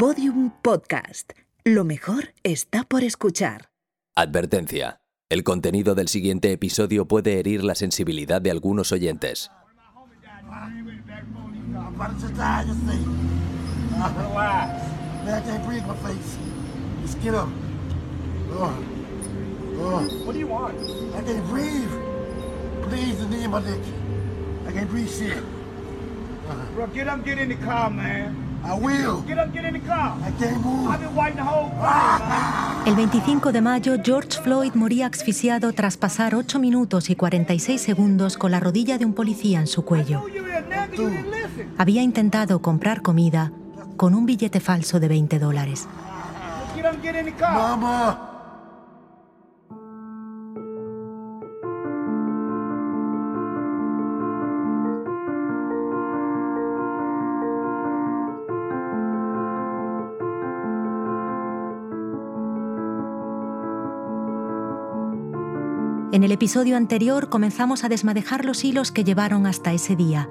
Podium Podcast. Lo mejor está por escuchar. Advertencia. El contenido del siguiente episodio puede herir la sensibilidad de algunos oyentes. What do you want? I can't breathe. Please, the name of Nick. I can't breathe shit. Bro, get up, get in the car, man. I will. Get up, get in the car. I can't move. I've been waiting the whole time. El 25 de mayo, George Floyd moría asfixiado tras pasar 8 minutos y 46 segundos con la rodilla de un policía en su cuello. Había intentado comprar comida con un billete falso de 20 dólares. Get up, get in the car. Mama. En el episodio anterior comenzamos a desmadejar los hilos que llevaron hasta ese día.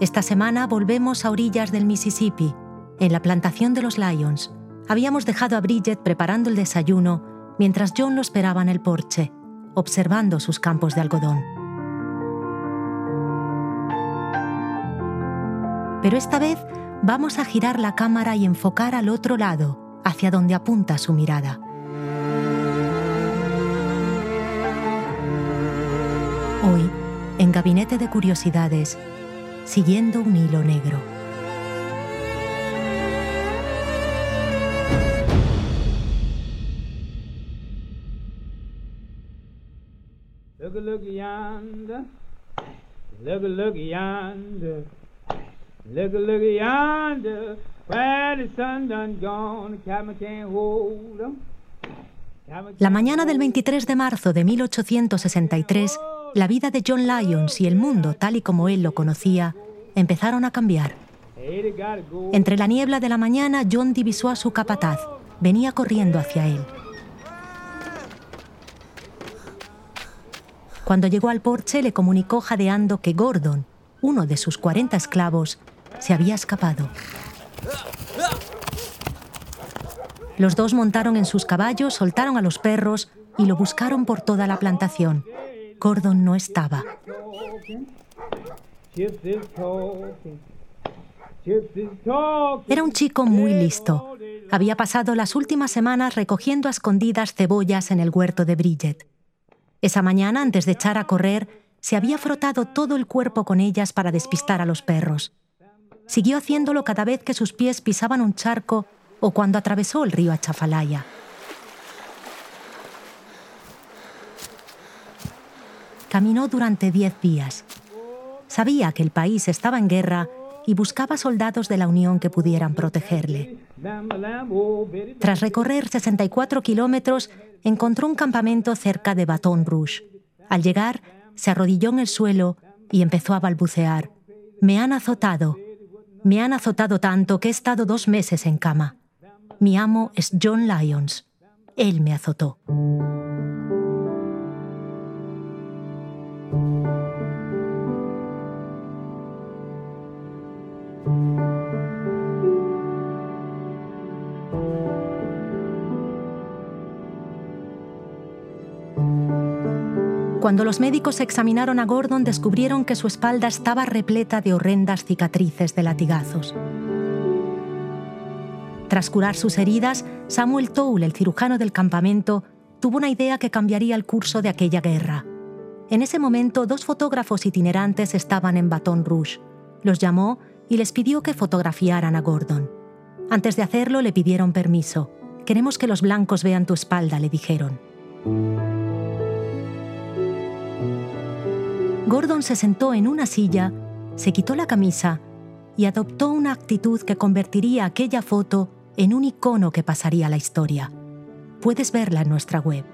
Esta semana volvemos a orillas del Mississippi, en la plantación de los Lions. Habíamos dejado a Bridget preparando el desayuno mientras John lo esperaba en el porche, observando sus campos de algodón. Pero esta vez vamos a girar la cámara y enfocar al otro lado, hacia donde apunta su mirada. Hoy, en Gabinete de Curiosidades, siguiendo un hilo negro. Look a look yonder. Look a look yonder. Look a look yonder. Where the sun done gone, the cabin can't hold 'em. Cabin La mañana del 23 de marzo de 1863, la vida de John Lyons y el mundo tal y como él lo conocía empezaron a cambiar. Entre la niebla de la mañana, John divisó a su capataz. Venía corriendo hacia él. Cuando llegó al porche, le comunicó jadeando que Gordon, uno de sus 40 esclavos, se había escapado. Los dos montaron en sus caballos, soltaron a los perros y lo buscaron por toda la plantación. Gordon no estaba. Era un chico muy listo. Había pasado las últimas semanas recogiendo a escondidas cebollas en el huerto de Bridget. Esa mañana, antes de echar a correr, se había frotado todo el cuerpo con ellas para despistar a los perros. Siguió haciéndolo cada vez que sus pies pisaban un charco o cuando atravesó el río Achafalaya. Caminó durante diez días. Sabía que el país estaba en guerra y buscaba soldados de la Unión que pudieran protegerle. Tras recorrer 64 kilómetros, encontró un campamento cerca de Baton Rouge. Al llegar, se arrodilló en el suelo y empezó a balbucear. Me han azotado. Me han azotado tanto que he estado dos meses en cama. Mi amo es John Lyons. Él me azotó. Cuando los médicos examinaron a Gordon, descubrieron que su espalda estaba repleta de horrendas cicatrices de latigazos. Tras curar sus heridas, Samuel Toole, el cirujano del campamento, tuvo una idea que cambiaría el curso de aquella guerra. En ese momento, dos fotógrafos itinerantes estaban en Baton Rouge. Los llamó y les pidió que fotografiaran a Gordon. Antes de hacerlo, le pidieron permiso. Queremos que los blancos vean tu espalda, le dijeron. Gordon se sentó en una silla, se quitó la camisa y adoptó una actitud que convertiría aquella foto en un icono que pasaría a la historia. Puedes verla en nuestra web.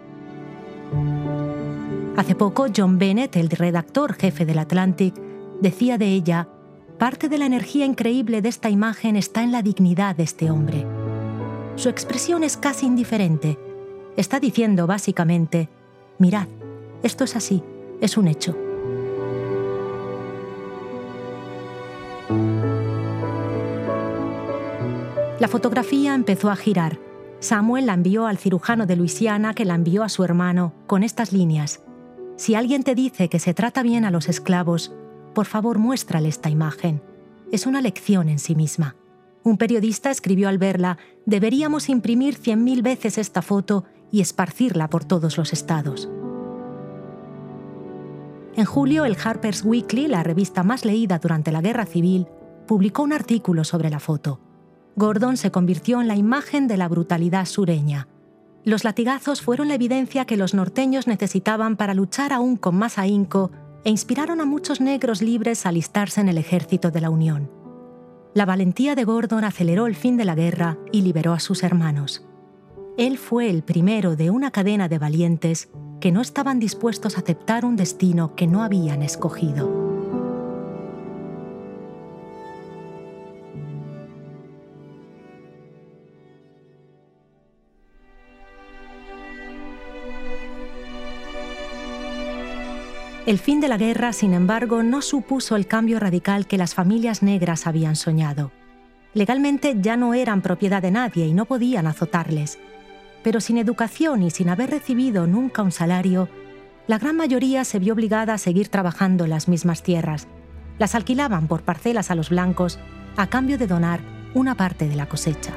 Hace poco, John Bennett, el redactor jefe del Atlantic, decía de ella, parte de la energía increíble de esta imagen está en la dignidad de este hombre. Su expresión es casi indiferente. Está diciendo básicamente, mirad, esto es así, es un hecho. La fotografía empezó a girar. Samuel la envió al cirujano de Luisiana que la envió a su hermano con estas líneas. Si alguien te dice que se trata bien a los esclavos, por favor muéstrale esta imagen. Es una lección en sí misma. Un periodista escribió al verla, deberíamos imprimir cien mil veces esta foto y esparcirla por todos los estados. En julio, el Harper's Weekly, la revista más leída durante la Guerra Civil, publicó un artículo sobre la foto. Gordon se convirtió en la imagen de la brutalidad sureña. Los latigazos fueron la evidencia que los norteños necesitaban para luchar aún con más ahínco e inspiraron a muchos negros libres a alistarse en el ejército de la Unión. La valentía de Gordon aceleró el fin de la guerra y liberó a sus hermanos. Él fue el primero de una cadena de valientes que no estaban dispuestos a aceptar un destino que no habían escogido. El fin de la guerra, sin embargo, no supuso el cambio radical que las familias negras habían soñado. Legalmente ya no eran propiedad de nadie y no podían azotarles. Pero sin educación y sin haber recibido nunca un salario, la gran mayoría se vio obligada a seguir trabajando en las mismas tierras. Las alquilaban por parcelas a los blancos a cambio de donar una parte de la cosecha.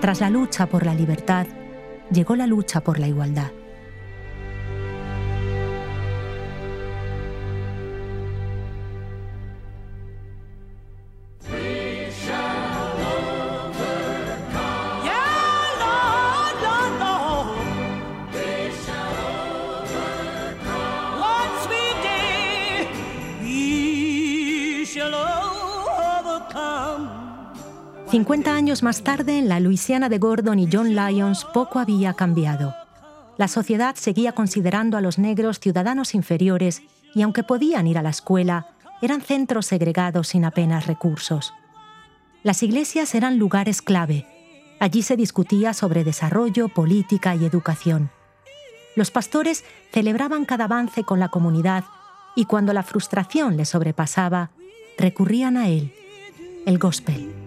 Tras la lucha por la libertad, llegó la lucha por la igualdad. 50 años más tarde, en la Luisiana de Gordon y John Lyons, poco había cambiado. La sociedad seguía considerando a los negros ciudadanos inferiores y aunque podían ir a la escuela, eran centros segregados sin apenas recursos. Las iglesias eran lugares clave. Allí se discutía sobre desarrollo, política y educación. Los pastores celebraban cada avance con la comunidad y cuando la frustración les sobrepasaba, recurrían a él, el gospel.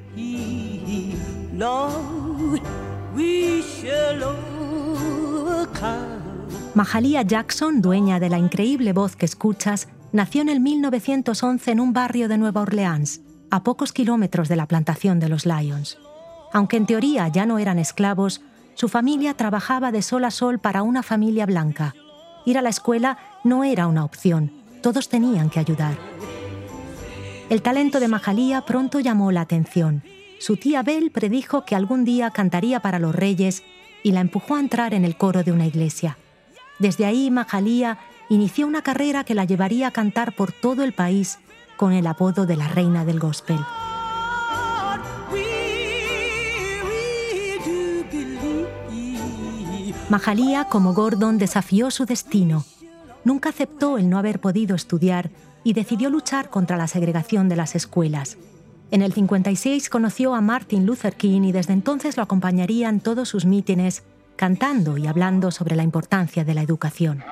Mahalia Jackson, dueña de la increíble voz que escuchas, nació en el 1911 en un barrio de Nueva Orleans, a pocos kilómetros de la plantación de los Lions. Aunque en teoría ya no eran esclavos, su familia trabajaba de sol a sol para una familia blanca. Ir a la escuela no era una opción, todos tenían que ayudar. El talento de Mahalia pronto llamó la atención su tía Belle predijo que algún día cantaría para los reyes y la empujó a entrar en el coro de una iglesia. Desde ahí, Mahalía inició una carrera que la llevaría a cantar por todo el país con el apodo de la reina del gospel. Mahalía, como Gordon, desafió su destino. Nunca aceptó el no haber podido estudiar y decidió luchar contra la segregación de las escuelas. En el 56 conoció a Martin Luther King y desde entonces lo acompañaría en todos sus mítines, cantando y hablando sobre la importancia de la educación.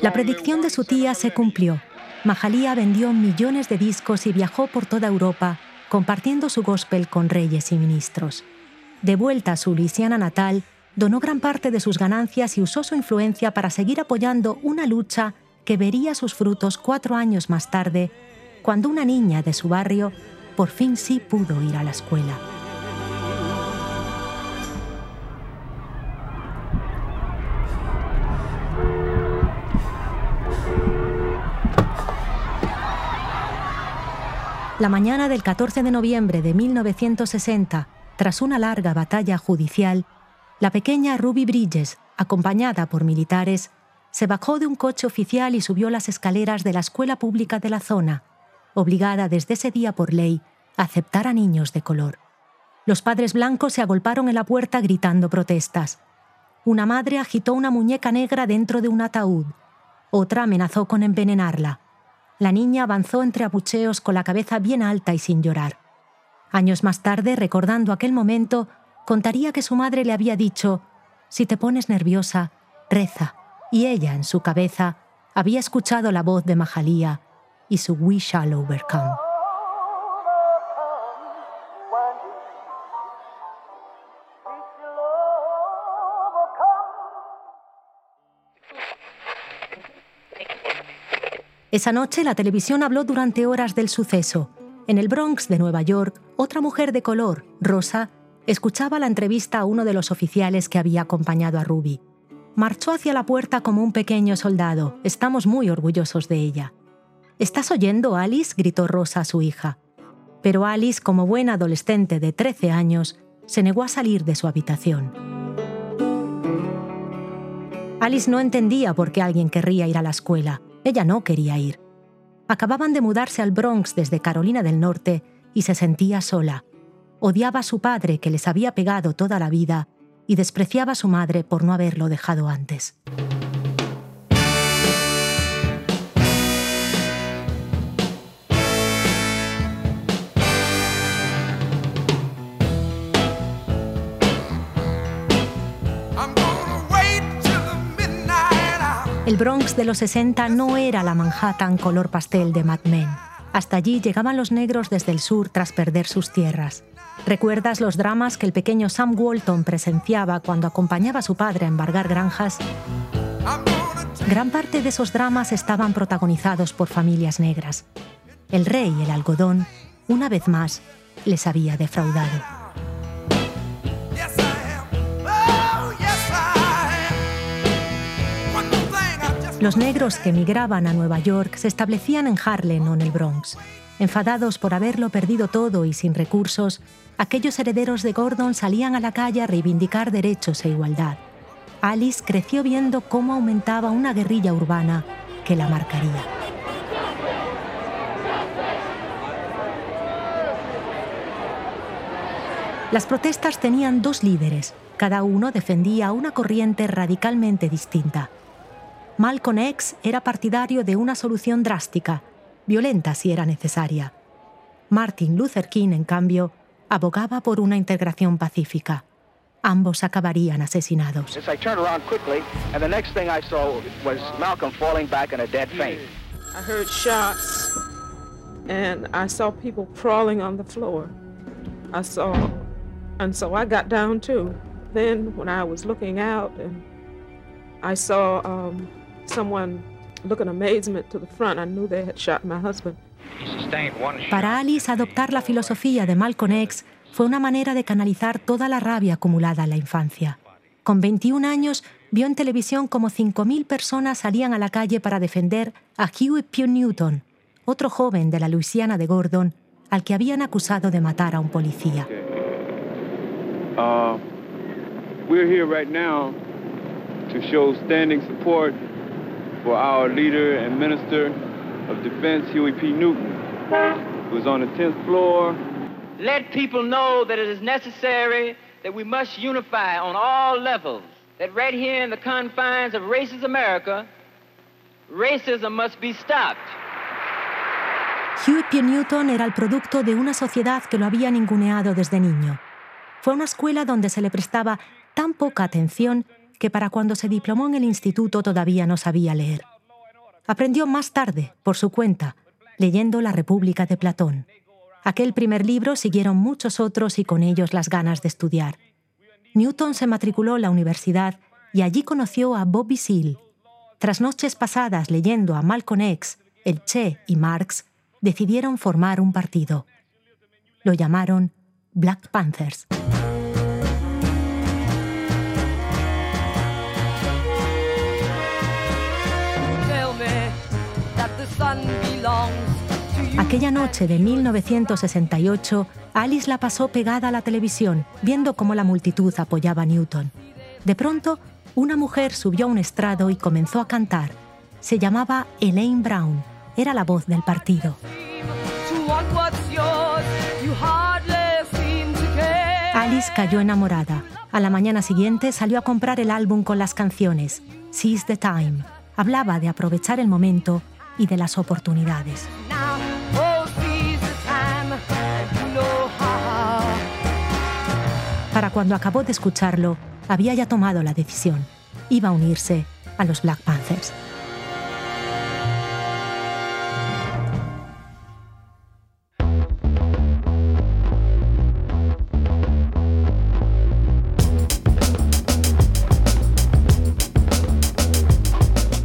La predicción de su tía se cumplió. Mahalia vendió millones de discos y viajó por toda Europa compartiendo su gospel con reyes y ministros. De vuelta a su Luisiana natal, donó gran parte de sus ganancias y usó su influencia para seguir apoyando una lucha que vería sus frutos cuatro años más tarde, cuando una niña de su barrio por fin sí pudo ir a la escuela. La mañana del 14 de noviembre de 1960, tras una larga batalla judicial, la pequeña Ruby Bridges, acompañada por militares, se bajó de un coche oficial y subió las escaleras de la escuela pública de la zona, obligada desde ese día por ley a aceptar a niños de color. Los padres blancos se agolparon en la puerta gritando protestas. Una madre agitó una muñeca negra dentro de un ataúd. Otra amenazó con envenenarla. La niña avanzó entre abucheos con la cabeza bien alta y sin llorar. Años más tarde, recordando aquel momento, contaría que su madre le había dicho, si te pones nerviosa, reza, y ella, en su cabeza, había escuchado la voz de Mahalía y su We Shall Overcome. Esa noche la televisión habló durante horas del suceso. En el Bronx de Nueva York, otra mujer de color, Rosa, escuchaba la entrevista a uno de los oficiales que había acompañado a Ruby. Marchó hacia la puerta como un pequeño soldado. Estamos muy orgullosos de ella. ¿Estás oyendo, Alice? gritó Rosa a su hija. Pero Alice, como buena adolescente de 13 años, se negó a salir de su habitación. Alice no entendía por qué alguien querría ir a la escuela. Ella no quería ir. Acababan de mudarse al Bronx desde Carolina del Norte y se sentía sola. Odiaba a su padre que les había pegado toda la vida y despreciaba a su madre por no haberlo dejado antes. El Bronx de los 60 no era la Manhattan color pastel de Mad Men. Hasta allí llegaban los negros desde el sur tras perder sus tierras. ¿Recuerdas los dramas que el pequeño Sam Walton presenciaba cuando acompañaba a su padre a embargar granjas? Gran parte de esos dramas estaban protagonizados por familias negras. El rey, el algodón, una vez más, les había defraudado. Los negros que emigraban a Nueva York se establecían en Harlem o en el Bronx. Enfadados por haberlo perdido todo y sin recursos, aquellos herederos de Gordon salían a la calle a reivindicar derechos e igualdad. Alice creció viendo cómo aumentaba una guerrilla urbana que la marcaría. Las protestas tenían dos líderes, cada uno defendía una corriente radicalmente distinta. Malcolm X era partidario de una solución drástica, violenta si era necesaria. Martin Luther King, en cambio, abogaba por una integración pacífica. Ambos acabarían asesinados. I heard shots and I saw people crawling on the floor. I saw, and so I got down too. Then when I was looking out and I saw um, para Alice, adoptar la filosofía de Malcolm X fue una manera de canalizar toda la rabia acumulada en la infancia. Con 21 años, vio en televisión como 5.000 personas salían a la calle para defender a Huey P. Newton, otro joven de la Luisiana de Gordon, al que habían acusado de matar a un policía. Uh, we're here right now to show standing support for our leader and minister of defense, Huey P. Newton, who was on the 10th floor. Let people know that it is necessary that we must unify on all levels, that right here in the confines of racist America, racism must be stopped. Huey P. Newton era el producto de una sociedad que lo había ninguneado desde niño. Fue una escuela donde se le prestaba tan poca atención que para cuando se diplomó en el instituto todavía no sabía leer. Aprendió más tarde, por su cuenta, leyendo La República de Platón. Aquel primer libro siguieron muchos otros y con ellos las ganas de estudiar. Newton se matriculó en la universidad y allí conoció a Bobby Seale. Tras noches pasadas leyendo a Malcolm X, el Che y Marx, decidieron formar un partido. Lo llamaron Black Panthers. Aquella noche de 1968, Alice la pasó pegada a la televisión, viendo cómo la multitud apoyaba a Newton. De pronto, una mujer subió a un estrado y comenzó a cantar. Se llamaba Elaine Brown. Era la voz del partido. Alice cayó enamorada. A la mañana siguiente salió a comprar el álbum con las canciones. Seize the Time. Hablaba de aprovechar el momento y de las oportunidades. Para cuando acabó de escucharlo, había ya tomado la decisión. Iba a unirse a los Black Panthers.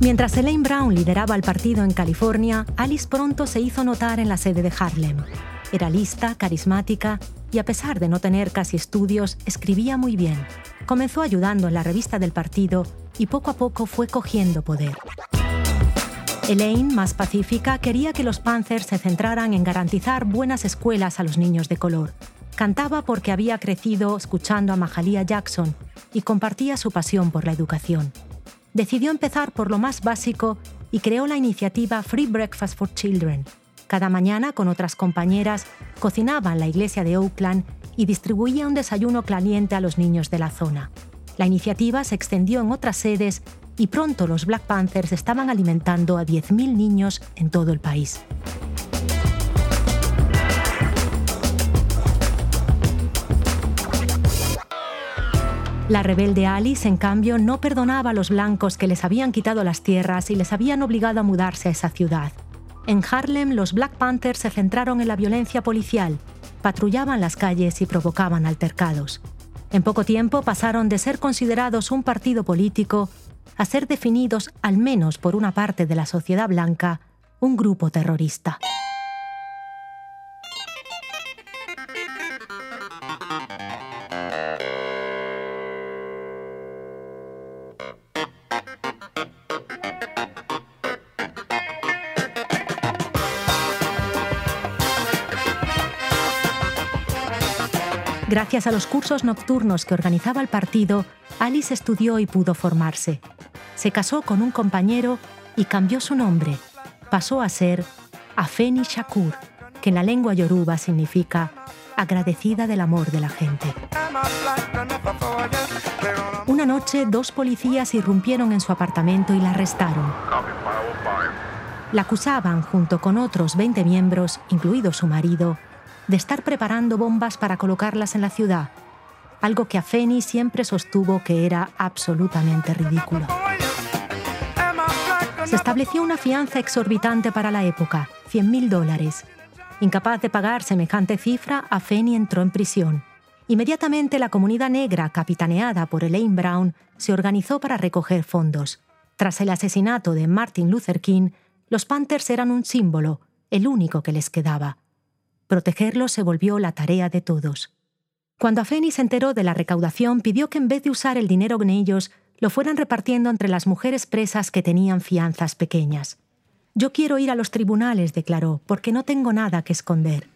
Mientras Elaine Brown lideraba el partido en California, Alice pronto se hizo notar en la sede de Harlem. Era lista, carismática y a pesar de no tener casi estudios, escribía muy bien. Comenzó ayudando en la revista del partido y poco a poco fue cogiendo poder. Elaine, más pacífica, quería que los Panthers se centraran en garantizar buenas escuelas a los niños de color. Cantaba porque había crecido escuchando a Mahalia Jackson y compartía su pasión por la educación decidió empezar por lo más básico y creó la iniciativa Free Breakfast for Children. Cada mañana, con otras compañeras, cocinaba en la iglesia de Oakland y distribuía un desayuno caliente a los niños de la zona. La iniciativa se extendió en otras sedes y pronto los Black Panthers estaban alimentando a 10.000 niños en todo el país. La rebelde Alice, en cambio, no perdonaba a los blancos que les habían quitado las tierras y les habían obligado a mudarse a esa ciudad. En Harlem, los Black Panthers se centraron en la violencia policial, patrullaban las calles y provocaban altercados. En poco tiempo pasaron de ser considerados un partido político a ser definidos, al menos por una parte de la sociedad blanca, un grupo terrorista. Gracias a los cursos nocturnos que organizaba el partido, Alice estudió y pudo formarse. Se casó con un compañero y cambió su nombre. Pasó a ser Afeni Shakur, que en la lengua yoruba significa agradecida del amor de la gente. Noche, dos policías irrumpieron en su apartamento y la arrestaron. La acusaban, junto con otros 20 miembros, incluido su marido, de estar preparando bombas para colocarlas en la ciudad, algo que a Feni siempre sostuvo que era absolutamente ridículo. Se estableció una fianza exorbitante para la época, 100.000 dólares. Incapaz de pagar semejante cifra, Afeni entró en prisión. Inmediatamente la comunidad negra, capitaneada por Elaine Brown, se organizó para recoger fondos. Tras el asesinato de Martin Luther King, los Panthers eran un símbolo, el único que les quedaba. Protegerlos se volvió la tarea de todos. Cuando Afeni se enteró de la recaudación, pidió que en vez de usar el dinero en ellos, lo fueran repartiendo entre las mujeres presas que tenían fianzas pequeñas. Yo quiero ir a los tribunales, declaró, porque no tengo nada que esconder.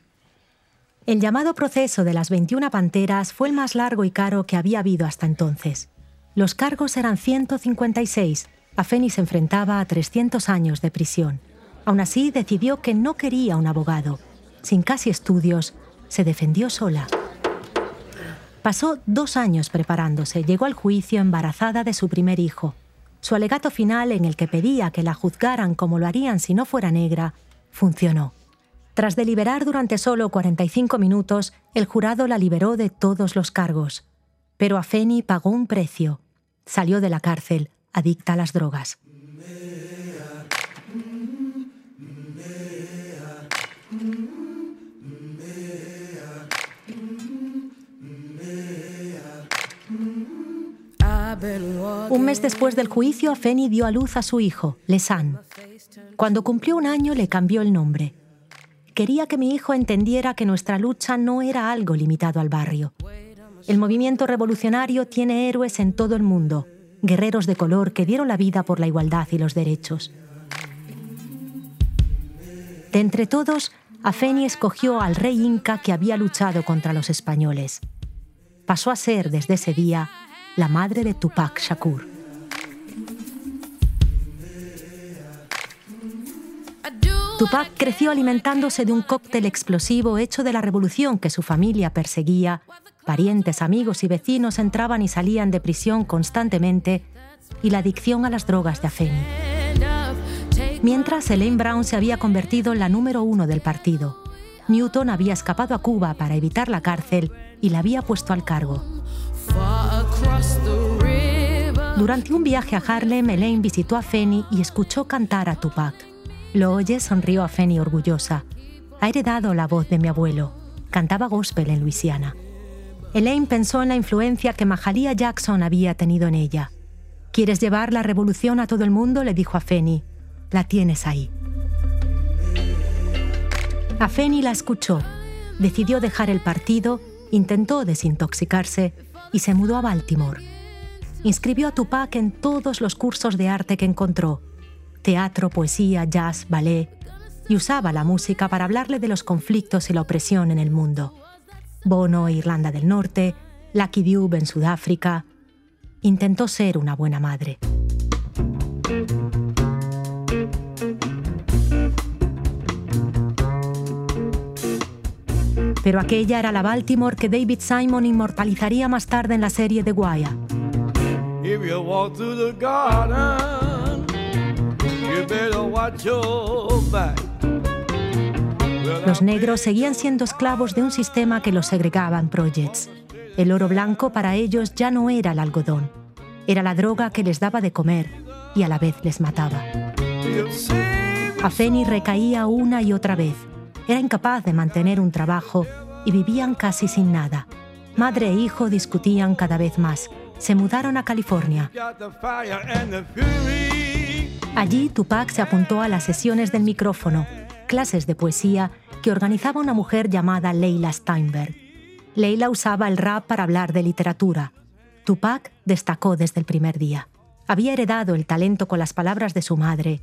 El llamado proceso de las 21 panteras fue el más largo y caro que había habido hasta entonces. Los cargos eran 156. Afeni se enfrentaba a 300 años de prisión. Aún así, decidió que no quería un abogado sin casi estudios, se defendió sola. Pasó dos años preparándose, llegó al juicio embarazada de su primer hijo. Su alegato final, en el que pedía que la juzgaran como lo harían si no fuera negra, funcionó. Tras deliberar durante solo 45 minutos, el jurado la liberó de todos los cargos. Pero Afeni pagó un precio. Salió de la cárcel, adicta a las drogas. Un mes después del juicio, Feni dio a luz a su hijo, Lesan. Cuando cumplió un año le cambió el nombre. Quería que mi hijo entendiera que nuestra lucha no era algo limitado al barrio. El movimiento revolucionario tiene héroes en todo el mundo, guerreros de color que dieron la vida por la igualdad y los derechos. De entre todos, Afeni escogió al rey inca que había luchado contra los españoles. Pasó a ser, desde ese día, la madre de Tupac Shakur. Tupac creció alimentándose de un cóctel explosivo hecho de la revolución que su familia perseguía. Parientes, amigos y vecinos entraban y salían de prisión constantemente y la adicción a las drogas de Afeni. Mientras, Elaine Brown se había convertido en la número uno del partido. Newton había escapado a Cuba para evitar la cárcel y la había puesto al cargo. Durante un viaje a Harlem, Elaine visitó a Fanny y escuchó cantar a Tupac. Lo oye, sonrió a Fanny orgullosa. Ha heredado la voz de mi abuelo. Cantaba gospel en Luisiana. Elaine pensó en la influencia que Mahalia Jackson había tenido en ella. ¿Quieres llevar la revolución a todo el mundo? le dijo a Fanny. La tienes ahí. A Fanny la escuchó. Decidió dejar el partido, intentó desintoxicarse y se mudó a Baltimore. Inscribió a Tupac en todos los cursos de arte que encontró. Teatro, poesía, jazz, ballet. Y usaba la música para hablarle de los conflictos y la opresión en el mundo. Bono, Irlanda del Norte, Lucky Dube en Sudáfrica. Intentó ser una buena madre. Pero aquella era la Baltimore que David Simon inmortalizaría más tarde en la serie The Wire. Los negros seguían siendo esclavos de un sistema que los segregaba en projects. El oro blanco para ellos ya no era el algodón, era la droga que les daba de comer y a la vez les mataba. A Feni recaía una y otra vez. Era incapaz de mantener un trabajo y vivían casi sin nada. Madre e hijo discutían cada vez más. Se mudaron a California. Allí Tupac se apuntó a las sesiones del micrófono, clases de poesía que organizaba una mujer llamada Leila Steinberg. Leila usaba el rap para hablar de literatura. Tupac destacó desde el primer día. Había heredado el talento con las palabras de su madre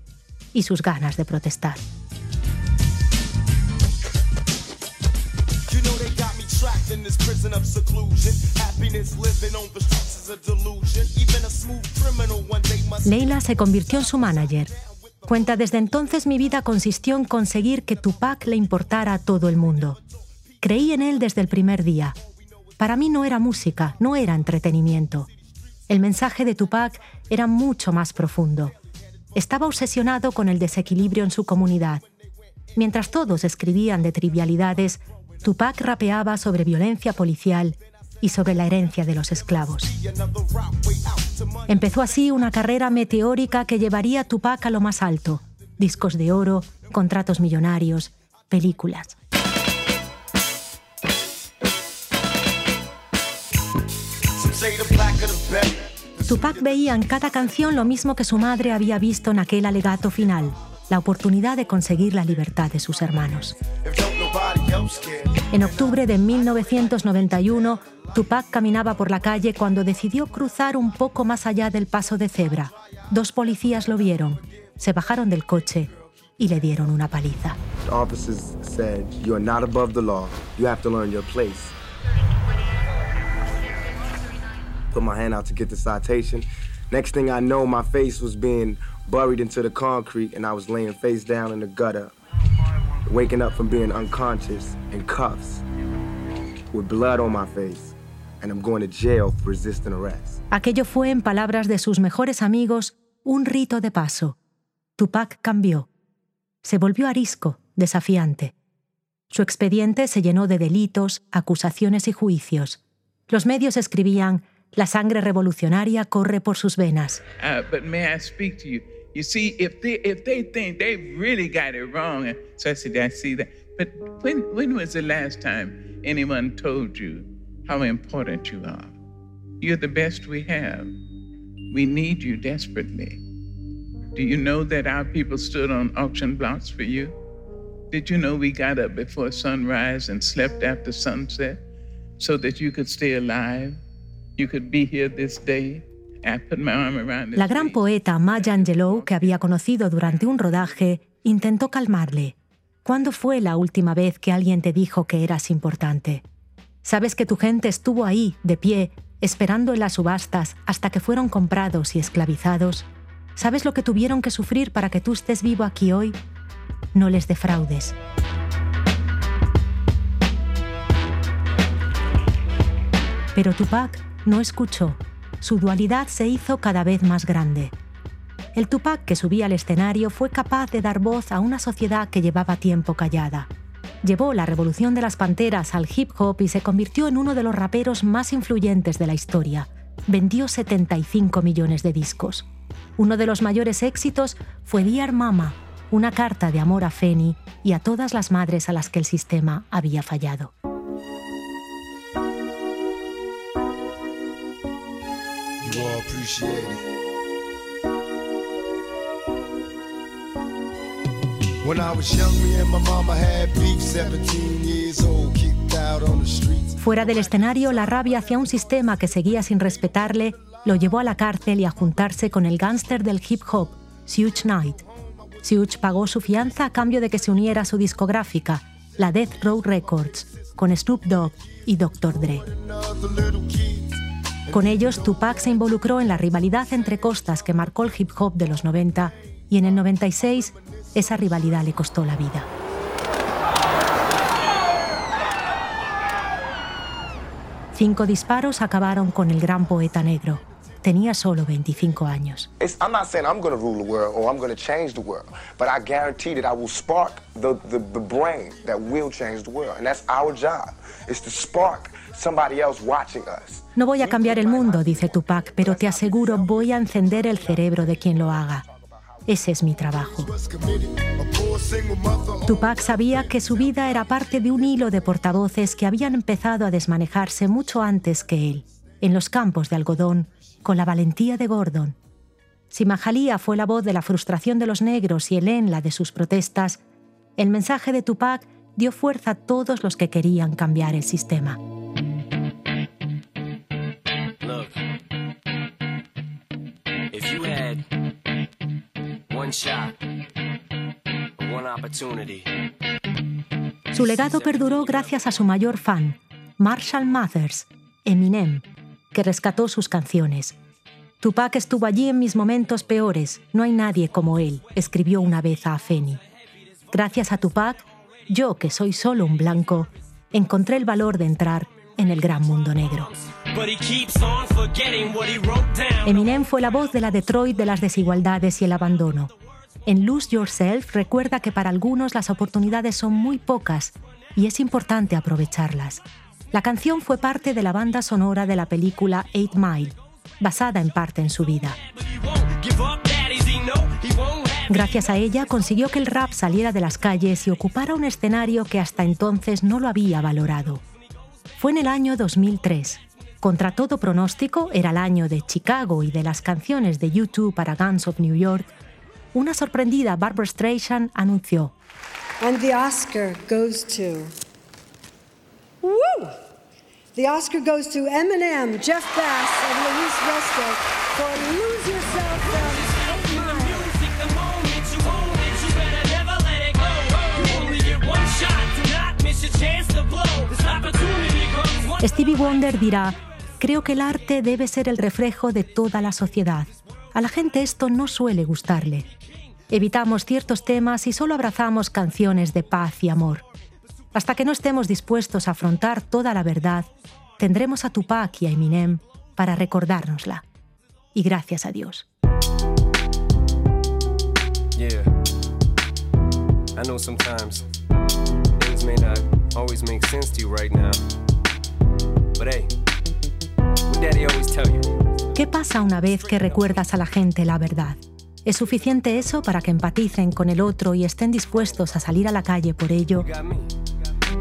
y sus ganas de protestar. Leila se convirtió en su manager. Cuenta, desde entonces mi vida consistió en conseguir que Tupac le importara a todo el mundo. Creí en él desde el primer día. Para mí no era música, no era entretenimiento. El mensaje de Tupac era mucho más profundo. Estaba obsesionado con el desequilibrio en su comunidad. Mientras todos escribían de trivialidades, Tupac rapeaba sobre violencia policial y sobre la herencia de los esclavos. Empezó así una carrera meteórica que llevaría a Tupac a lo más alto. Discos de oro, contratos millonarios, películas. Tupac veía en cada canción lo mismo que su madre había visto en aquel alegato final, la oportunidad de conseguir la libertad de sus hermanos. En octubre de 1991, Tupac caminaba por la calle cuando decidió cruzar un poco más allá del paso de cebra. Dos policías lo vieron, se bajaron del coche y le dieron una paliza. Put my hand out to get the citation. Next thing I know, my face was being buried into the concrete and I was laying face down in the gutter waking up from being unconscious in cuffs with blood on my face and I'm going to jail for resisting arrest. Aquello fue, en palabras de sus mejores amigos, un rito de paso. Tupac cambió. Se volvió arisco, desafiante. Su expediente se llenó de delitos, acusaciones y juicios. Los medios escribían, la sangre revolucionaria corre por sus venas. Uh, but may I speak to you? You see, if they if they think they really got it wrong, so I said, I see that. But when when was the last time anyone told you how important you are? You're the best we have. We need you desperately. Do you know that our people stood on auction blocks for you? Did you know we got up before sunrise and slept after sunset so that you could stay alive? You could be here this day? La gran poeta Maya Angelou, que había conocido durante un rodaje, intentó calmarle. ¿Cuándo fue la última vez que alguien te dijo que eras importante? ¿Sabes que tu gente estuvo ahí, de pie, esperando en las subastas hasta que fueron comprados y esclavizados? ¿Sabes lo que tuvieron que sufrir para que tú estés vivo aquí hoy? No les defraudes. Pero Tupac no escuchó su dualidad se hizo cada vez más grande. El Tupac que subía al escenario fue capaz de dar voz a una sociedad que llevaba tiempo callada. Llevó la revolución de las panteras al hip hop y se convirtió en uno de los raperos más influyentes de la historia. Vendió 75 millones de discos. Uno de los mayores éxitos fue Dear Mama, una carta de amor a Feni y a todas las madres a las que el sistema había fallado. Fuera del escenario, la rabia hacia un sistema que seguía sin respetarle lo llevó a la cárcel y a juntarse con el gángster del hip hop, Suge Knight. Suge pagó su fianza a cambio de que se uniera a su discográfica, la Death Row Records, con Snoop Dogg y Dr. Dre. Con ellos, Tupac se involucró en la rivalidad entre costas que marcó el hip hop de los 90 y en el 96 esa rivalidad le costó la vida. Cinco disparos acabaron con el gran poeta negro. Tenía solo 25 años. I'm not saying I'm going to rule the world or I'm going to change the world, but I guarantee that I will spark the, the, the brain that will change the world. And that's our job, is to spark somebody else watching us. No voy a cambiar el mundo, dice Tupac, pero te aseguro voy a encender el cerebro de quien lo haga. Ese es mi trabajo. Tupac sabía que su vida era parte de un hilo de portavoces que habían empezado a desmanejarse mucho antes que él, en los campos de algodón, con la valentía de Gordon. Si Mahalia fue la voz de la frustración de los negros y Helen la de sus protestas, el mensaje de Tupac dio fuerza a todos los que querían cambiar el sistema. Su legado perduró gracias a su mayor fan, Marshall Mathers, Eminem, que rescató sus canciones. Tupac estuvo allí en mis momentos peores, no hay nadie como él, escribió una vez a Afeni. Gracias a Tupac, yo, que soy solo un blanco, encontré el valor de entrar en el gran mundo negro. Eminem fue la voz de la Detroit de las desigualdades y el abandono. En Lose Yourself recuerda que para algunos las oportunidades son muy pocas y es importante aprovecharlas. La canción fue parte de la banda sonora de la película Eight Mile, basada en parte en su vida. Gracias a ella consiguió que el rap saliera de las calles y ocupara un escenario que hasta entonces no lo había valorado. Fue en el año 2003. Contra todo pronóstico, era el año de Chicago y de las canciones de YouTube para Guns of New York. Una sorprendida Barbara Streisand anunció: And the Oscar goes to. Woo! The Oscar goes to Eminem, Jeff Bass, and Luis Resto for Lose Yourself from Stevie Wonder dirá, creo que el arte debe ser el reflejo de toda la sociedad. A la gente esto no suele gustarle. Evitamos ciertos temas y solo abrazamos canciones de paz y amor. Hasta que no estemos dispuestos a afrontar toda la verdad, tendremos a Tupac y a Eminem para recordárnosla. Y gracias a Dios. Yeah. I know sometimes things may not always make sense to you right now. But hey, what daddy always tell you. ¿Qué pasa una vez que recuerdas a la gente la verdad? ¿Es suficiente eso para que empaticen con el otro y estén dispuestos a salir a la calle por ello?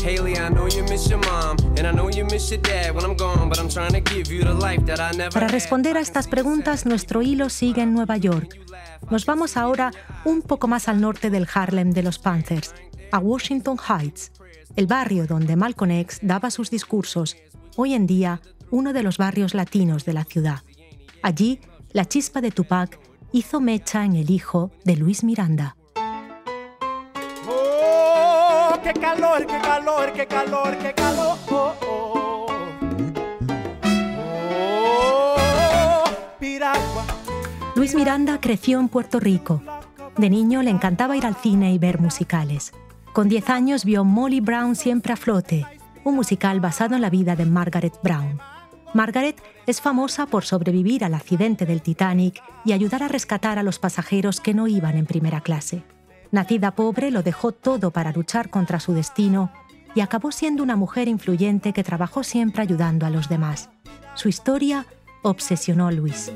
Haley, I know you miss your mom, and I know you miss your dad when I'm gone, but I'm trying to give you the life that I never Para responder a estas preguntas, nuestro hilo sigue en Nueva York. Nos vamos ahora un poco más al norte del Harlem de los Panthers, a Washington Heights, el barrio donde Malcolm X daba sus discursos, hoy en día uno de los barrios latinos de la ciudad. Allí, la chispa de Tupac hizo mecha en el hijo de Luis Miranda. Qué calor, qué calor, qué calor, qué calor. Oh, oh. Oh. Luis Miranda creció en Puerto Rico. De niño le encantaba ir al cine y ver musicales. Con 10 años vio Molly Brown siempre a flote, un musical basado en la vida de Margaret Brown. Margaret es famosa por sobrevivir al accidente del Titanic y ayudar a rescatar a los pasajeros que no iban en primera clase. Nacida pobre, lo dejó todo para luchar contra su destino y acabó siendo una mujer influyente que trabajó siempre ayudando a los demás. Su historia obsesionó a Luis.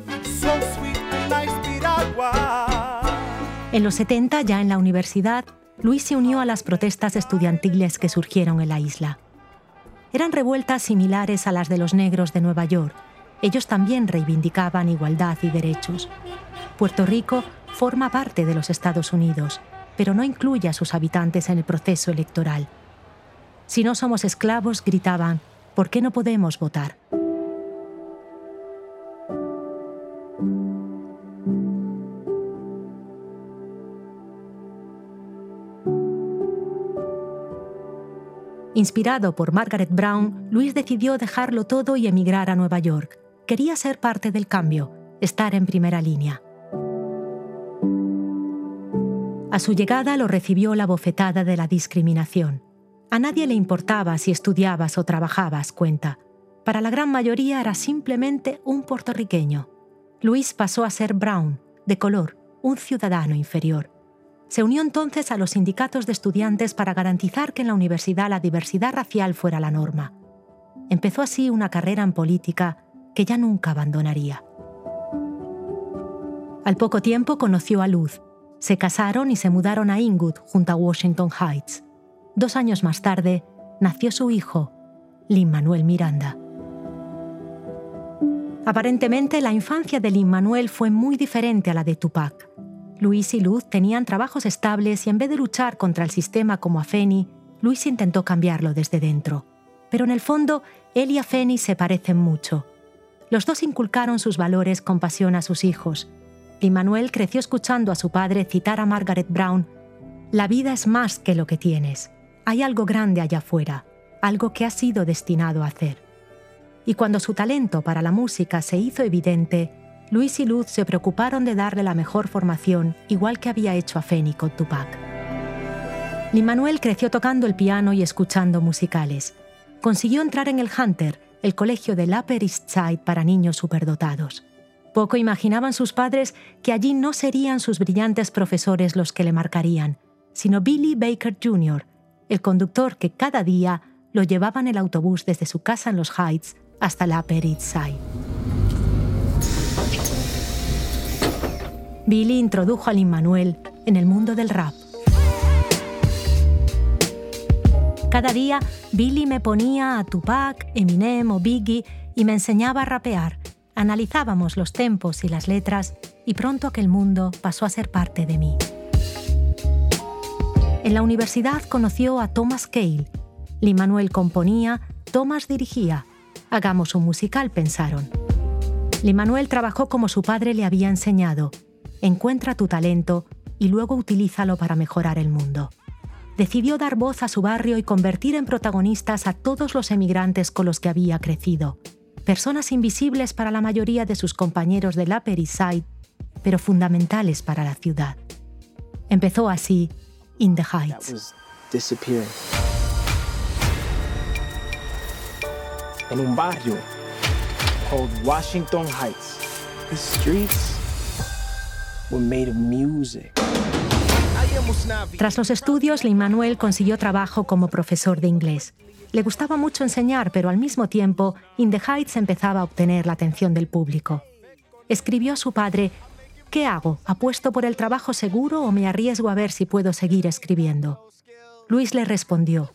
En los 70, ya en la universidad, Luis se unió a las protestas estudiantiles que surgieron en la isla. Eran revueltas similares a las de los negros de Nueva York. Ellos también reivindicaban igualdad y derechos. Puerto Rico forma parte de los Estados Unidos, pero no incluye a sus habitantes en el proceso electoral. Si no somos esclavos, gritaban, ¿por qué no podemos votar? Inspirado por Margaret Brown, Luis decidió dejarlo todo y emigrar a Nueva York. Quería ser parte del cambio, estar en primera línea. A su llegada lo recibió la bofetada de la discriminación. A nadie le importaba si estudiabas o trabajabas, cuenta. Para la gran mayoría era simplemente un puertorriqueño. Luis pasó a ser brown, de color, un ciudadano inferior. Se unió entonces a los sindicatos de estudiantes para garantizar que en la universidad la diversidad racial fuera la norma. Empezó así una carrera en política que ya nunca abandonaría. Al poco tiempo conoció a Luz. Se casaron y se mudaron a Inwood, junto a Washington Heights. Dos años más tarde, nació su hijo, Lin Manuel Miranda. Aparentemente, la infancia de Lin Manuel fue muy diferente a la de Tupac. Luis y Luz tenían trabajos estables y en vez de luchar contra el sistema como Afeni, Luis intentó cambiarlo desde dentro. Pero en el fondo, él y Afeni se parecen mucho. Los dos inculcaron sus valores con pasión a sus hijos. Lin Manuel creció escuchando a su padre citar a Margaret Brown: La vida es más que lo que tienes. Hay algo grande allá afuera, algo que has sido destinado a hacer. Y cuando su talento para la música se hizo evidente, Luis y Luz se preocuparon de darle la mejor formación, igual que había hecho a Feni con Tupac. Lin Manuel creció tocando el piano y escuchando musicales. Consiguió entrar en el Hunter, el colegio del Upper East Side para niños superdotados. Poco imaginaban sus padres que allí no serían sus brillantes profesores los que le marcarían, sino Billy Baker Jr., el conductor que cada día lo llevaba en el autobús desde su casa en los Heights hasta la Upper East. Billy introdujo a Lin Manuel en el mundo del rap. Cada día, Billy me ponía a Tupac, Eminem o Biggie y me enseñaba a rapear. Analizábamos los tempos y las letras y pronto aquel mundo pasó a ser parte de mí. En la universidad conoció a Thomas Cale. Lin Manuel componía, Thomas dirigía. Hagamos un musical, pensaron. Lin Manuel trabajó como su padre le había enseñado. Encuentra tu talento y luego utilízalo para mejorar el mundo. Decidió dar voz a su barrio y convertir en protagonistas a todos los emigrantes con los que había crecido. Personas invisibles para la mayoría de sus compañeros del Upper East Side, pero fundamentales para la ciudad. Empezó así in the Heights. En un barrio called Washington Heights. The streets were made of music. Tras los estudios, Lin Manuel consiguió trabajo como profesor de inglés. Le gustaba mucho enseñar, pero al mismo tiempo, In the Heights empezaba a obtener la atención del público. Escribió a su padre ¿Qué hago? ¿Apuesto por el trabajo seguro o me arriesgo a ver si puedo seguir escribiendo? Luis le respondió,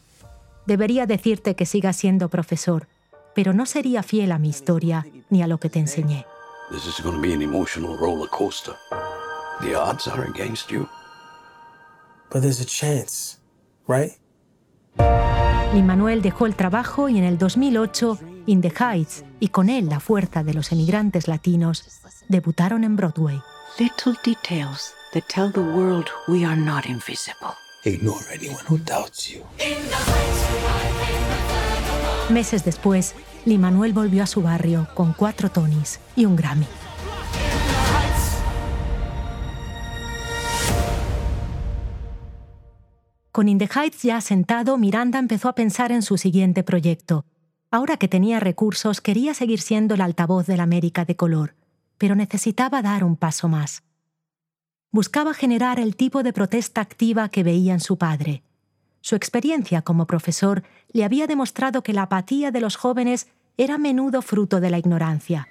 debería decirte que sigas siendo profesor, pero no sería fiel a mi historia ni a lo que te enseñé. This is going to be an emotional roller coaster. The odds are against you. But there's a chance, right? Lin Manuel dejó el trabajo y en el 2008, In the Heights y con él la fuerza de los emigrantes latinos debutaron en Broadway. Little details that tell the world we are not invisible. Ignore anyone who doubts you. Meses después, Lin Manuel volvió a su barrio con cuatro Tonys y un Grammy. Con In the ya asentado, Miranda empezó a pensar en su siguiente proyecto. Ahora que tenía recursos, quería seguir siendo el altavoz de la América de color, pero necesitaba dar un paso más. buscaba generar el tipo de protesta activa que veía en su padre. Su experiencia como profesor le había demostrado que la apatía de los jóvenes era menudo fruto de la ignorancia.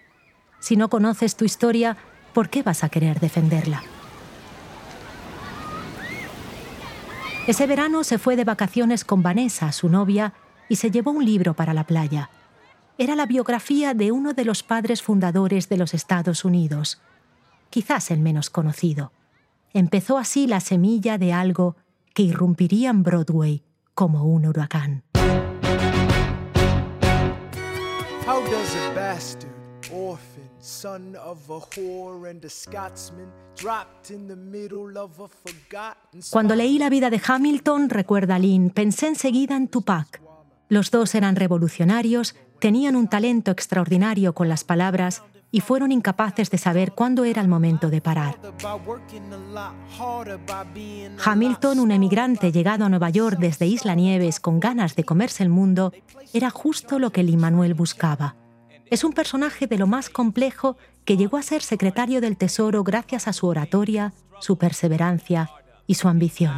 Si no conoces tu historia, ¿por qué vas a querer defenderla? Ese verano se fue de vacaciones con Vanessa, su novia, y se llevó un libro para la playa. Era la biografía de uno de los padres fundadores de los Estados Unidos, quizás el menos conocido. Empezó así la semilla de algo que irrumpiría en Broadway como un huracán. How does a bastard, Cuando leí la vida de Hamilton, recuerda Lynn, pensé enseguida en Tupac. Los dos eran revolucionarios, tenían un talento extraordinario con las palabras y fueron incapaces de saber cuándo era el momento de parar. Hamilton, un emigrante llegado a Nueva York desde Isla Nieves con ganas de comerse el mundo, era justo lo que Lin Manuel buscaba. Es un personaje de lo más complejo que llegó a ser secretario del Tesoro gracias a su oratoria, su perseverancia y su ambición.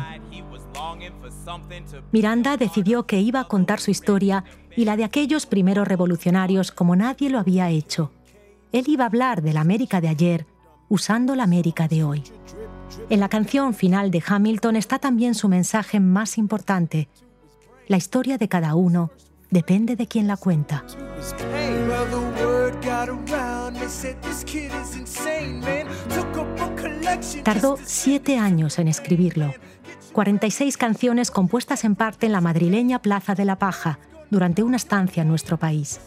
Miranda decidió que iba a contar su historia y la de aquellos primeros revolucionarios como nadie lo había hecho. Él iba a hablar de la América de ayer usando la América de hoy. En la canción final de Hamilton está también su mensaje más importante. La historia de cada uno depende de quien la cuenta. Tardó siete años en escribirlo. 46 canciones compuestas en parte en la madrileña Plaza de la Paja, durante una estancia en nuestro país.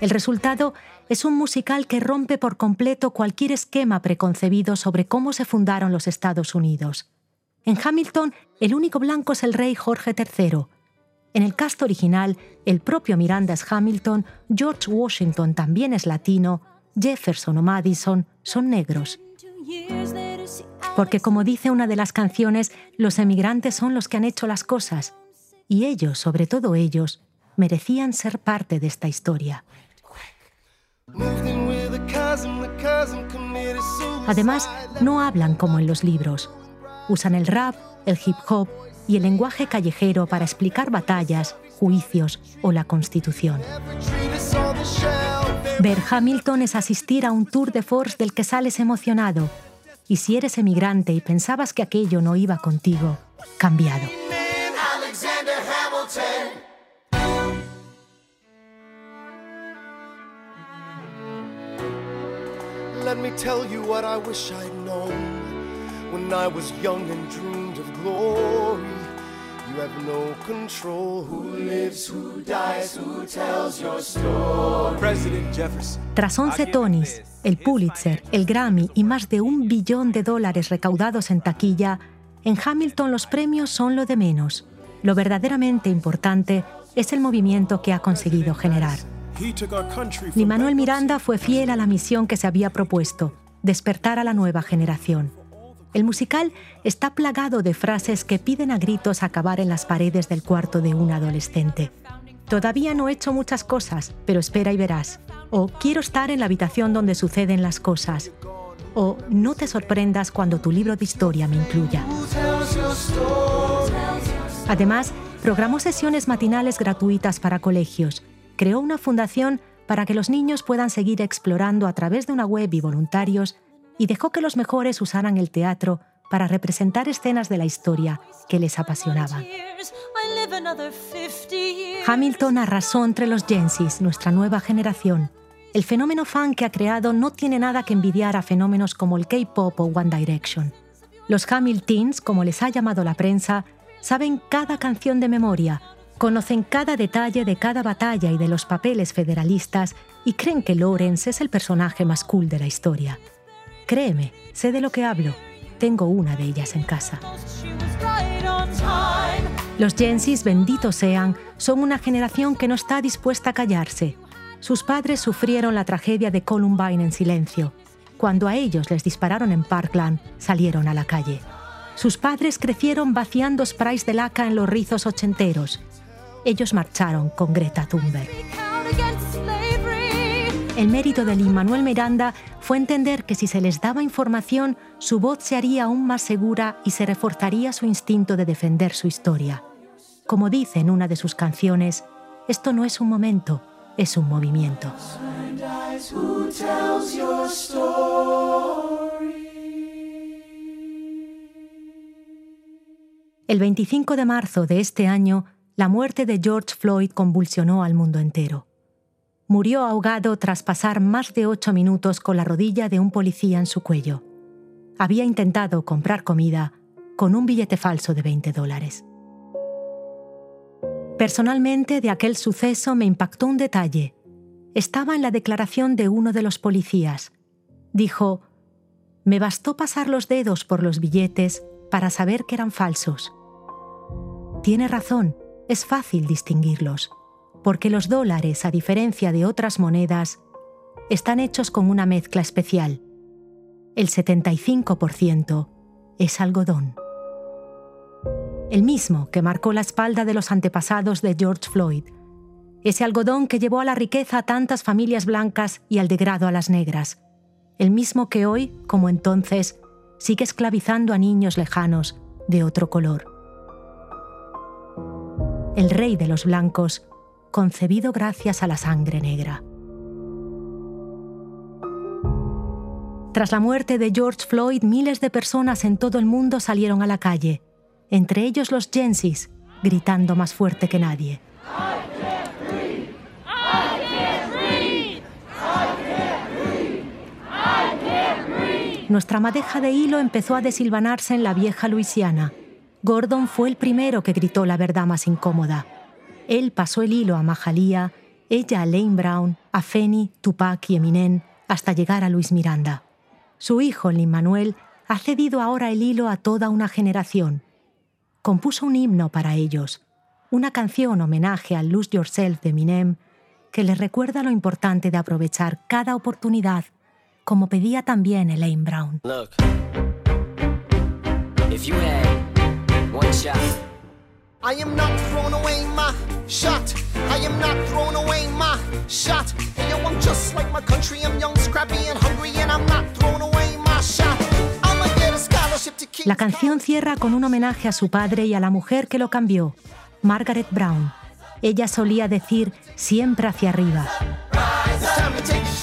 El resultado es un musical que rompe por completo cualquier esquema preconcebido sobre cómo se fundaron los Estados Unidos. En Hamilton, el único blanco es el rey Jorge III. En el cast original, el propio Miranda es Hamilton, George Washington también es latino, Jefferson o Madison son negros. Porque como dice una de las canciones, los emigrantes son los que han hecho las cosas, y ellos, sobre todo ellos, merecían ser parte de esta historia. Además, no hablan como en los libros. Usan el rap, el hip hop y el lenguaje callejero para explicar batallas, juicios o la Constitución. Ver Hamilton es asistir a un tour de force del que sales emocionado. Y si eres emigrante y pensabas que aquello no iba contigo, cambiado. Dreamed. You have no control. Who lives, who dies, who tells your story? President Jefferson. Tras 11 Tonys, el Pulitzer, el Grammy y más de un billón de dólares recaudados en taquilla, en Hamilton los premios son lo de menos. Lo verdaderamente importante es el movimiento que ha conseguido generar. Ni Manuel Miranda fue fiel a la misión que se había propuesto, despertar a la nueva generación. El musical está plagado de frases que piden a gritos acabar en las paredes del cuarto de un adolescente. Todavía no he hecho muchas cosas, pero espera y verás. O quiero estar en la habitación donde suceden las cosas. O no te sorprendas cuando tu libro de historia me incluya. Además, programó sesiones matinales gratuitas para colegios. Creó una fundación para que los niños puedan seguir explorando a través de una web y voluntarios y dejó que los mejores usaran el teatro para representar escenas de la historia que les apasionaban. Hamilton arrasó entre los Gensis, nuestra nueva generación. El fenómeno fan que ha creado no tiene nada que envidiar a fenómenos como el K-pop o One Direction. Los Hamiltons, como les ha llamado la prensa, saben cada canción de memoria, conocen cada detalle de cada batalla y de los papeles federalistas y creen que Lawrence es el personaje más cool de la historia. Créeme, sé de lo que hablo. Tengo una de ellas en casa. Los Gensis, benditos sean, son una generación que no está dispuesta a callarse. Sus padres sufrieron la tragedia de Columbine en silencio. Cuando a ellos les dispararon en Parkland, salieron a la calle. Sus padres crecieron vaciando sprays de laca en los rizos ochenteros. Ellos marcharon con Greta Thunberg. El mérito de Lin Manuel Miranda fue entender que si se les daba información, su voz se haría aún más segura y se reforzaría su instinto de defender su historia. Como dice en una de sus canciones, esto no es un momento, es un movimiento. El 25 de marzo de este año, la muerte de George Floyd convulsionó al mundo entero. Murió ahogado tras pasar más de ocho minutos con la rodilla de un policía en su cuello. Había intentado comprar comida con un billete falso de 20 dólares. Personalmente, de aquel suceso me impactó un detalle. Estaba en la declaración de uno de los policías. Dijo, me bastó pasar los dedos por los billetes para saber que eran falsos. Tiene razón, es fácil distinguirlos, porque los dólares, a diferencia de otras monedas, están hechos con una mezcla especial. El 75% es algodón. El mismo que marcó la espalda de los antepasados de George Floyd. Ese algodón que llevó a la riqueza a tantas familias blancas y al degrado a las negras. El mismo que hoy, como entonces, sigue esclavizando a niños lejanos de otro color el rey de los blancos, concebido gracias a la sangre negra. Tras la muerte de George Floyd, miles de personas en todo el mundo salieron a la calle, entre ellos los Gensis, gritando más fuerte que nadie. Nuestra madeja de hilo empezó a desilvanarse en la vieja Luisiana, Gordon fue el primero que gritó la verdad más incómoda. Él pasó el hilo a Mahalía, ella a Lane Brown, a Feni, Tupac y Eminem, hasta llegar a Luis Miranda. Su hijo, Lin Manuel, ha cedido ahora el hilo a toda una generación. Compuso un himno para ellos, una canción homenaje al Lose Yourself de Eminem, que les recuerda lo importante de aprovechar cada oportunidad, como pedía también Elaine Brown. La canción cierra con un homenaje a su padre y a la mujer que lo cambió, Margaret Brown. Ella solía decir siempre hacia arriba.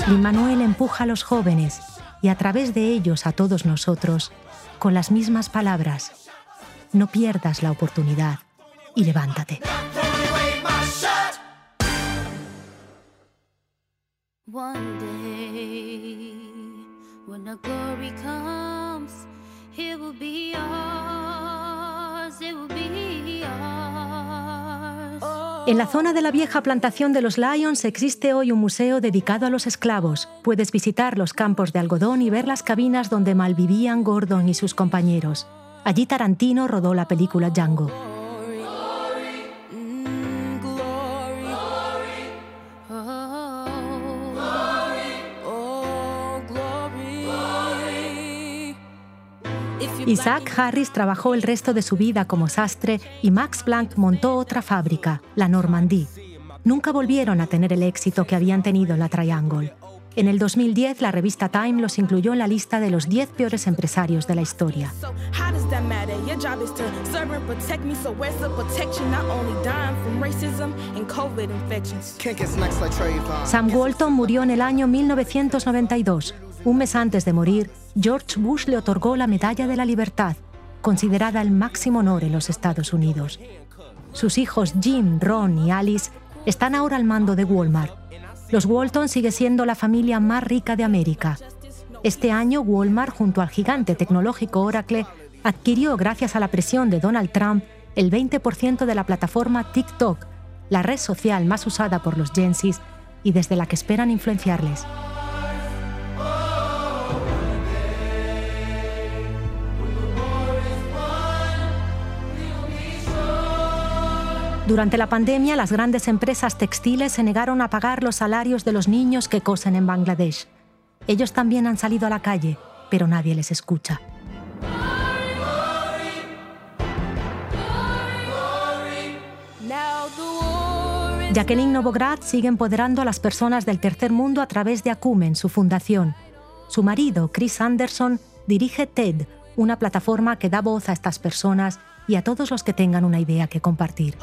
Y Manuel empuja a los jóvenes y a través de ellos a todos nosotros con las mismas palabras no pierdas la oportunidad y levántate. En la zona de la vieja plantación de los Lions existe hoy un museo dedicado a los esclavos. Puedes visitar los campos de algodón y ver las cabinas donde malvivían Gordon y sus compañeros. Allí Tarantino rodó la película Django. Isaac Harris trabajó el resto de su vida como sastre y Max Planck montó otra fábrica, la Normandie. Nunca volvieron a tener el éxito que habían tenido en la Triangle. En el 2010, la revista Time los incluyó en la lista de los 10 peores empresarios de la historia. Sam Walton murió en el año 1992. Un mes antes de morir, George Bush le otorgó la Medalla de la Libertad, considerada el máximo honor en los Estados Unidos. Sus hijos Jim, Ron y Alice están ahora al mando de Walmart los Walton sigue siendo la familia más rica de América. Este año, Walmart, junto al gigante tecnológico Oracle, adquirió, gracias a la presión de Donald Trump, el 20% de la plataforma TikTok, la red social más usada por los Gensis y desde la que esperan influenciarles. Durante la pandemia, las grandes empresas textiles se negaron a pagar los salarios de los niños que cosen en Bangladesh. Ellos también han salido a la calle, pero nadie les escucha. Jacqueline Novograd sigue empoderando a las personas del tercer mundo a través de Acumen, su fundación. Su marido, Chris Anderson, dirige TED, una plataforma que da voz a estas personas y a todos los que tengan una idea que compartir.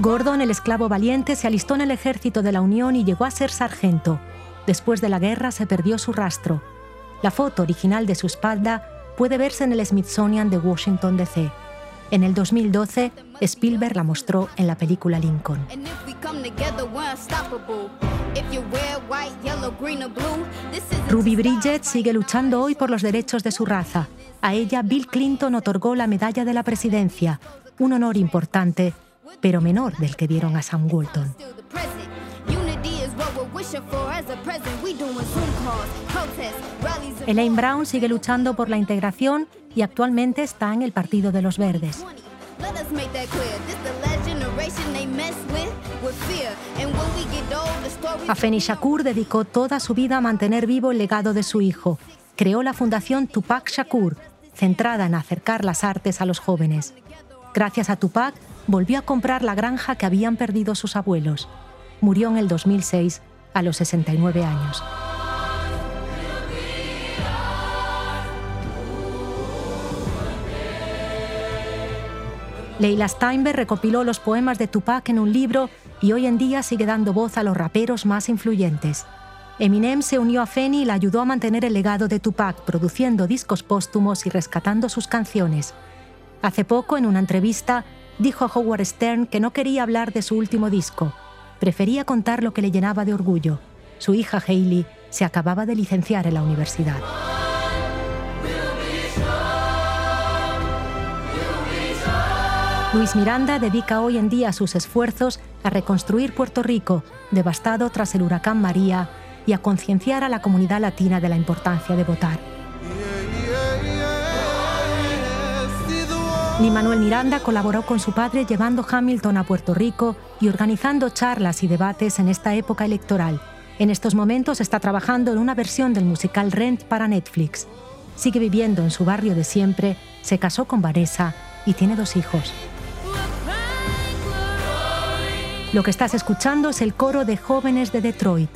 Gordon, el esclavo valiente, se alistó en el ejército de la Unión y llegó a ser sargento. Después de la guerra se perdió su rastro. La foto original de su espalda puede verse en el Smithsonian de Washington, D.C. En el 2012, Spielberg la mostró en la película Lincoln. Ruby Bridget sigue luchando hoy por los derechos de su raza. A ella, Bill Clinton otorgó la Medalla de la Presidencia, un honor importante pero menor del que dieron a Sam Walton. Elaine Brown sigue luchando por la integración y actualmente está en el Partido de los Verdes. Afeni Shakur dedicó toda su vida a mantener vivo el legado de su hijo. Creó la fundación Tupac Shakur, centrada en acercar las artes a los jóvenes. Gracias a Tupac, volvió a comprar la granja que habían perdido sus abuelos. Murió en el 2006 a los 69 años. Leila Steinberg recopiló los poemas de Tupac en un libro y hoy en día sigue dando voz a los raperos más influyentes. Eminem se unió a Feni y la ayudó a mantener el legado de Tupac, produciendo discos póstumos y rescatando sus canciones. Hace poco, en una entrevista, dijo a Howard Stern que no quería hablar de su último disco. Prefería contar lo que le llenaba de orgullo. Su hija Hailey se acababa de licenciar en la universidad. Luis Miranda dedica hoy en día sus esfuerzos a reconstruir Puerto Rico, devastado tras el huracán María, y a concienciar a la comunidad latina de la importancia de votar. Ni Manuel Miranda colaboró con su padre llevando Hamilton a Puerto Rico y organizando charlas y debates en esta época electoral. En estos momentos está trabajando en una versión del musical Rent para Netflix. Sigue viviendo en su barrio de siempre, se casó con Vanessa y tiene dos hijos. Lo que estás escuchando es el coro de jóvenes de Detroit.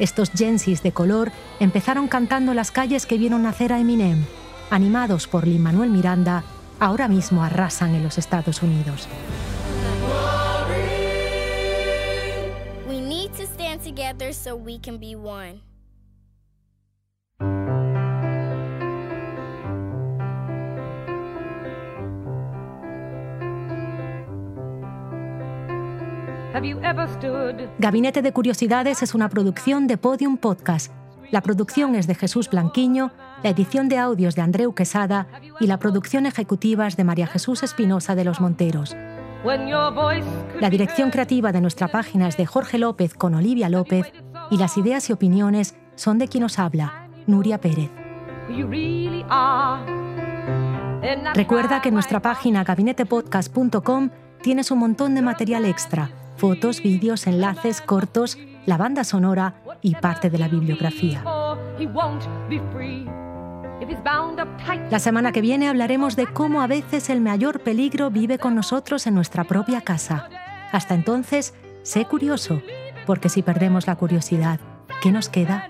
Estos gensis de color empezaron cantando las calles que vieron nacer a Eminem. Animados por Lin Manuel Miranda, ahora mismo arrasan en los Estados Unidos. We need to stand together so we can be one. Gabinete de Curiosidades es una producción de Podium Podcast. La producción es de Jesús Blanquiño, la edición de audios de Andreu Quesada y la producción ejecutiva es de María Jesús Espinosa de los Monteros. La dirección creativa de nuestra página es de Jorge López con Olivia López y las ideas y opiniones son de quien nos habla, Nuria Pérez. Recuerda que nuestra página gabinetepodcast.com tienes un montón de material extra fotos, vídeos, enlaces, cortos, la banda sonora y parte de la bibliografía. La semana que viene hablaremos de cómo a veces el mayor peligro vive con nosotros en nuestra propia casa. Hasta entonces, sé curioso, porque si perdemos la curiosidad, ¿qué nos queda?